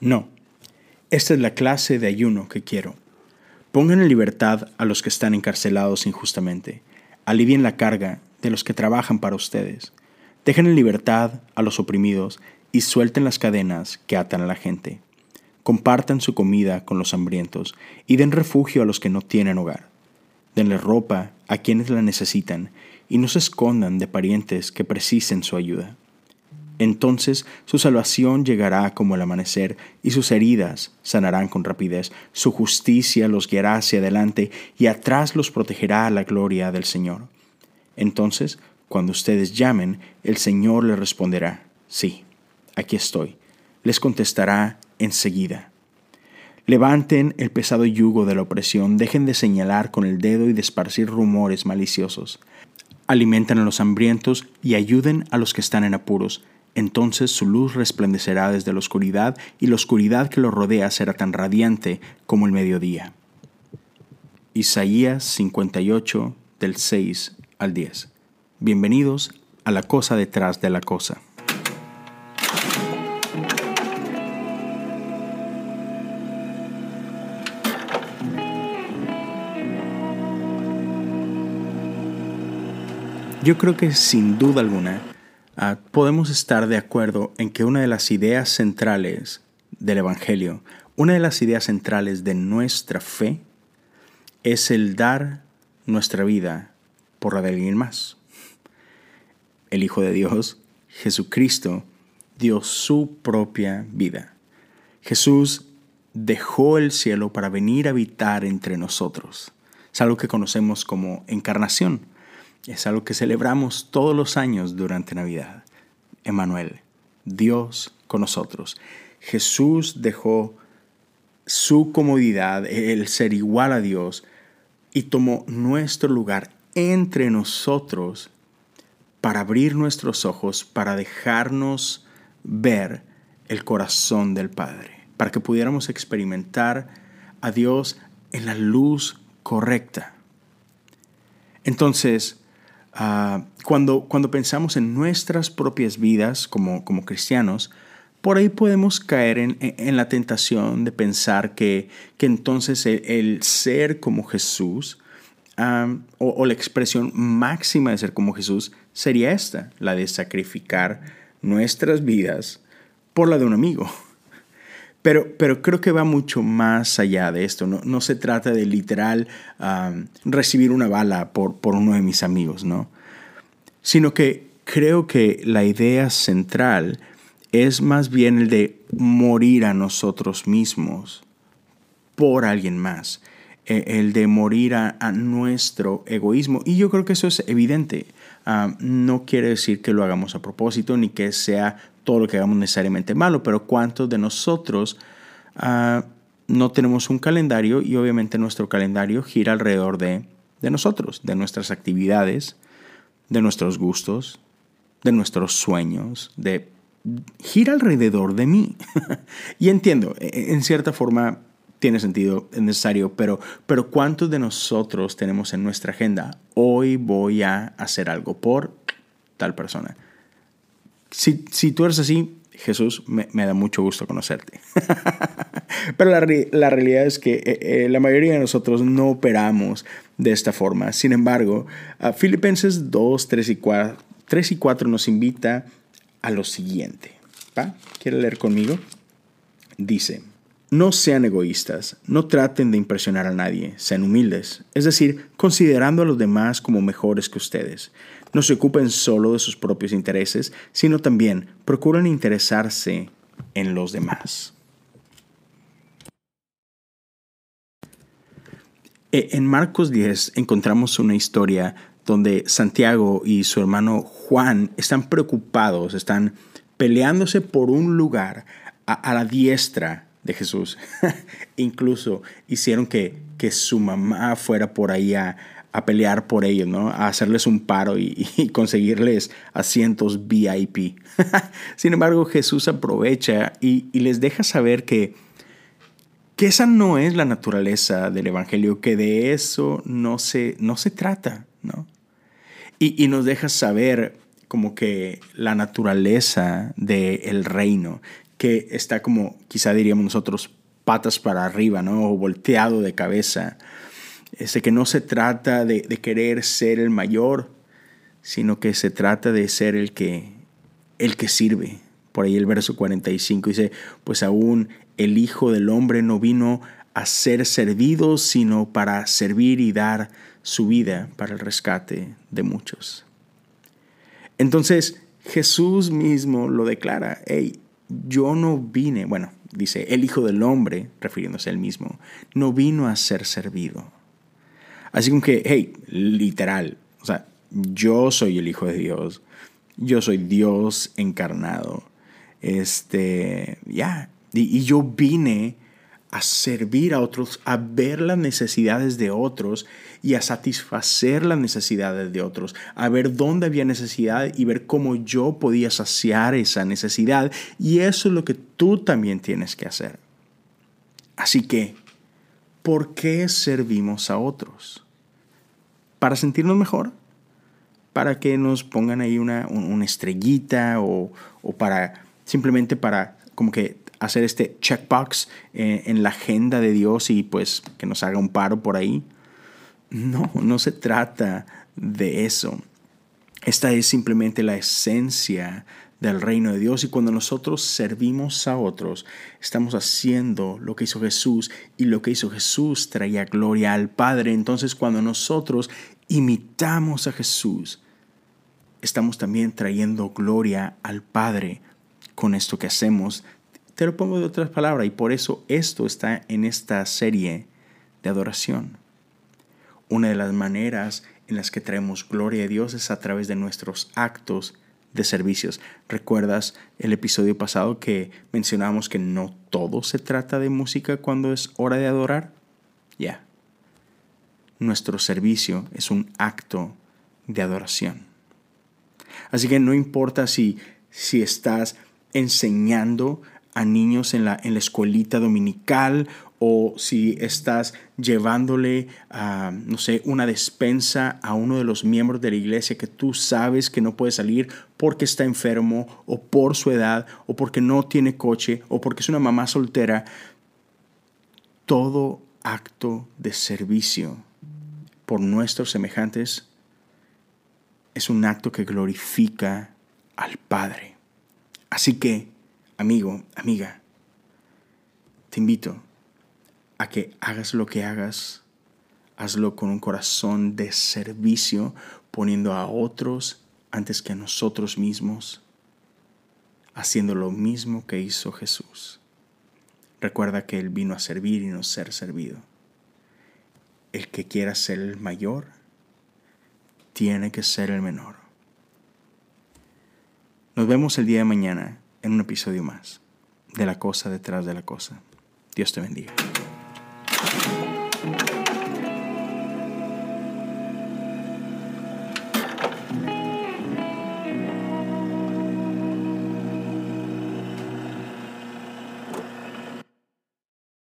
No, esta es la clase de ayuno que quiero. Pongan en libertad a los que están encarcelados injustamente. Alivien la carga de los que trabajan para ustedes. Dejen en libertad a los oprimidos y suelten las cadenas que atan a la gente. Compartan su comida con los hambrientos y den refugio a los que no tienen hogar. Denle ropa a quienes la necesitan y no se escondan de parientes que precisen su ayuda. Entonces su salvación llegará como el amanecer y sus heridas sanarán con rapidez. Su justicia los guiará hacia adelante y atrás los protegerá la gloria del Señor. Entonces, cuando ustedes llamen, el Señor les responderá, sí, aquí estoy. Les contestará enseguida. Levanten el pesado yugo de la opresión, dejen de señalar con el dedo y de esparcir rumores maliciosos. Alimenten a los hambrientos y ayuden a los que están en apuros. Entonces su luz resplandecerá desde la oscuridad y la oscuridad que los rodea será tan radiante como el mediodía. Isaías 58 del 6 al 10. Bienvenidos a la cosa detrás de la cosa. Yo creo que sin duda alguna ah, podemos estar de acuerdo en que una de las ideas centrales del Evangelio, una de las ideas centrales de nuestra fe, es el dar nuestra vida por la de alguien más. El Hijo de Dios, Jesucristo, dio su propia vida. Jesús dejó el cielo para venir a habitar entre nosotros. Es algo que conocemos como encarnación. Es algo que celebramos todos los años durante Navidad. Emanuel, Dios con nosotros. Jesús dejó su comodidad, el ser igual a Dios, y tomó nuestro lugar entre nosotros para abrir nuestros ojos, para dejarnos ver el corazón del Padre, para que pudiéramos experimentar a Dios en la luz correcta. Entonces, Ah, cuando, cuando pensamos en nuestras propias vidas como, como cristianos, por ahí podemos caer en, la tentación de pensar que, que entonces el, ser como Jesús o, la expresión máxima de ser como Jesús sería esta, la de sacrificar nuestras vidas por la de un amigo. Pero, pero creo que va mucho más allá de esto. No, no se trata de literal recibir una bala por, por uno de mis amigos, ¿no? Sino que creo que la idea central es más bien el de morir a nosotros mismos por alguien más, e, el de morir a, nuestro egoísmo. Y yo creo que eso es evidente. No quiere decir que lo hagamos a propósito ni que sea todo lo que hagamos necesariamente malo, pero ¿cuántos de nosotros ah, no tenemos un calendario y obviamente nuestro calendario gira alrededor de, de nosotros, de nuestras actividades, de nuestros gustos, de nuestros sueños, de gira alrededor de mí. y entiendo, e, e, en cierta forma tiene sentido, es necesario, pero, pero ¿cuántos de nosotros tenemos en nuestra agenda? Hoy voy a hacer algo por tal persona. Si, si tú eres así, Jesús, me, da mucho gusto conocerte. Pero la, la, realidad es que eh, eh, la mayoría de nosotros no operamos de esta forma. Sin embargo, Filipenses 2, 3 y, 4, 3 y 4 nos invita a lo siguiente. ¿Quiere leer conmigo? Dice, no sean egoístas, no traten de impresionar a nadie, sean humildes, es decir, considerando a los demás como mejores que ustedes. No se ocupen solo de sus propios intereses, sino también procuren interesarse en los demás. E, en Marcos 10 encontramos una historia donde Santiago y su hermano Juan están preocupados, están peleándose por un lugar a, la diestra Jesús. Incluso hicieron que, que su mamá fuera por ahí a, a pelear por ellos, ¿no? A hacerles un paro y, conseguirles asientos VIP. Sin embargo, Jesús aprovecha y, les deja saber que, que esa no es la naturaleza del Evangelio, que de eso no se, no se trata, ¿no? Y nos deja saber como que la naturaleza del reino, que está como, quizá diríamos nosotros, patas para arriba, ¿no? O volteado de cabeza. Este, que no se trata de, de querer ser el mayor, sino que se trata de ser el que, el que sirve. Por ahí el verso 45 dice, pues aún el Hijo del Hombre no vino a ser servido, sino para servir y dar su vida para el rescate de muchos. Entonces Jesús mismo lo declara, hey, yo no vine, bueno, dice, el Hijo del Hombre, refiriéndose a él mismo, no vino a ser servido. Así que, hey, literal, o sea, yo soy el Hijo de Dios, yo soy Dios encarnado, este, ya, y, y yo vine a servir a otros, a ver las necesidades de otros y a satisfacer las necesidades de otros, a ver dónde había necesidad y ver cómo yo podía saciar esa necesidad. Y eso es lo que tú también tienes que hacer. Así que, ¿por qué servimos a otros? ¿Para sentirnos mejor? ¿Para que nos pongan ahí una, estrellita o, o para simplemente para como que hacer este checkbox eh, en la agenda de Dios y pues que nos haga un paro por ahí. No, no se trata de eso. Esta es simplemente la esencia del reino de Dios y cuando nosotros servimos a otros, estamos haciendo lo que hizo Jesús y lo que hizo Jesús traía gloria al Padre. Entonces cuando nosotros imitamos a Jesús, estamos también trayendo gloria al Padre con esto que hacemos te lo pongo de otras palabras y por eso esto está en esta serie de adoración. Una de las maneras en las que traemos gloria a Dios es a través de nuestros actos de servicios. ¿Recuerdas el episodio pasado que mencionamos que no todo se trata de música cuando es hora de adorar? Ya. Nuestro servicio es un acto de adoración. Así que no importa si, si estás enseñando a niños en la, en la escuelita dominical o si estás llevándole, a, no sé, una despensa a uno de los miembros de la iglesia que tú sabes que no puede salir porque está enfermo o por su edad o porque no tiene coche o porque es una mamá soltera, todo acto de servicio por nuestros semejantes es un acto que glorifica al Padre. Así que amigo, amiga, te invito a que hagas lo que hagas, hazlo con un corazón de servicio, poniendo a otros antes que a nosotros mismos, haciendo lo mismo que hizo Jesús. Recuerda que Él vino a servir y no ser servido. El que quiera ser el mayor, tiene que ser el menor. Nos vemos el día de mañana en un episodio más de La Cosa detrás de la Cosa. Dios te bendiga.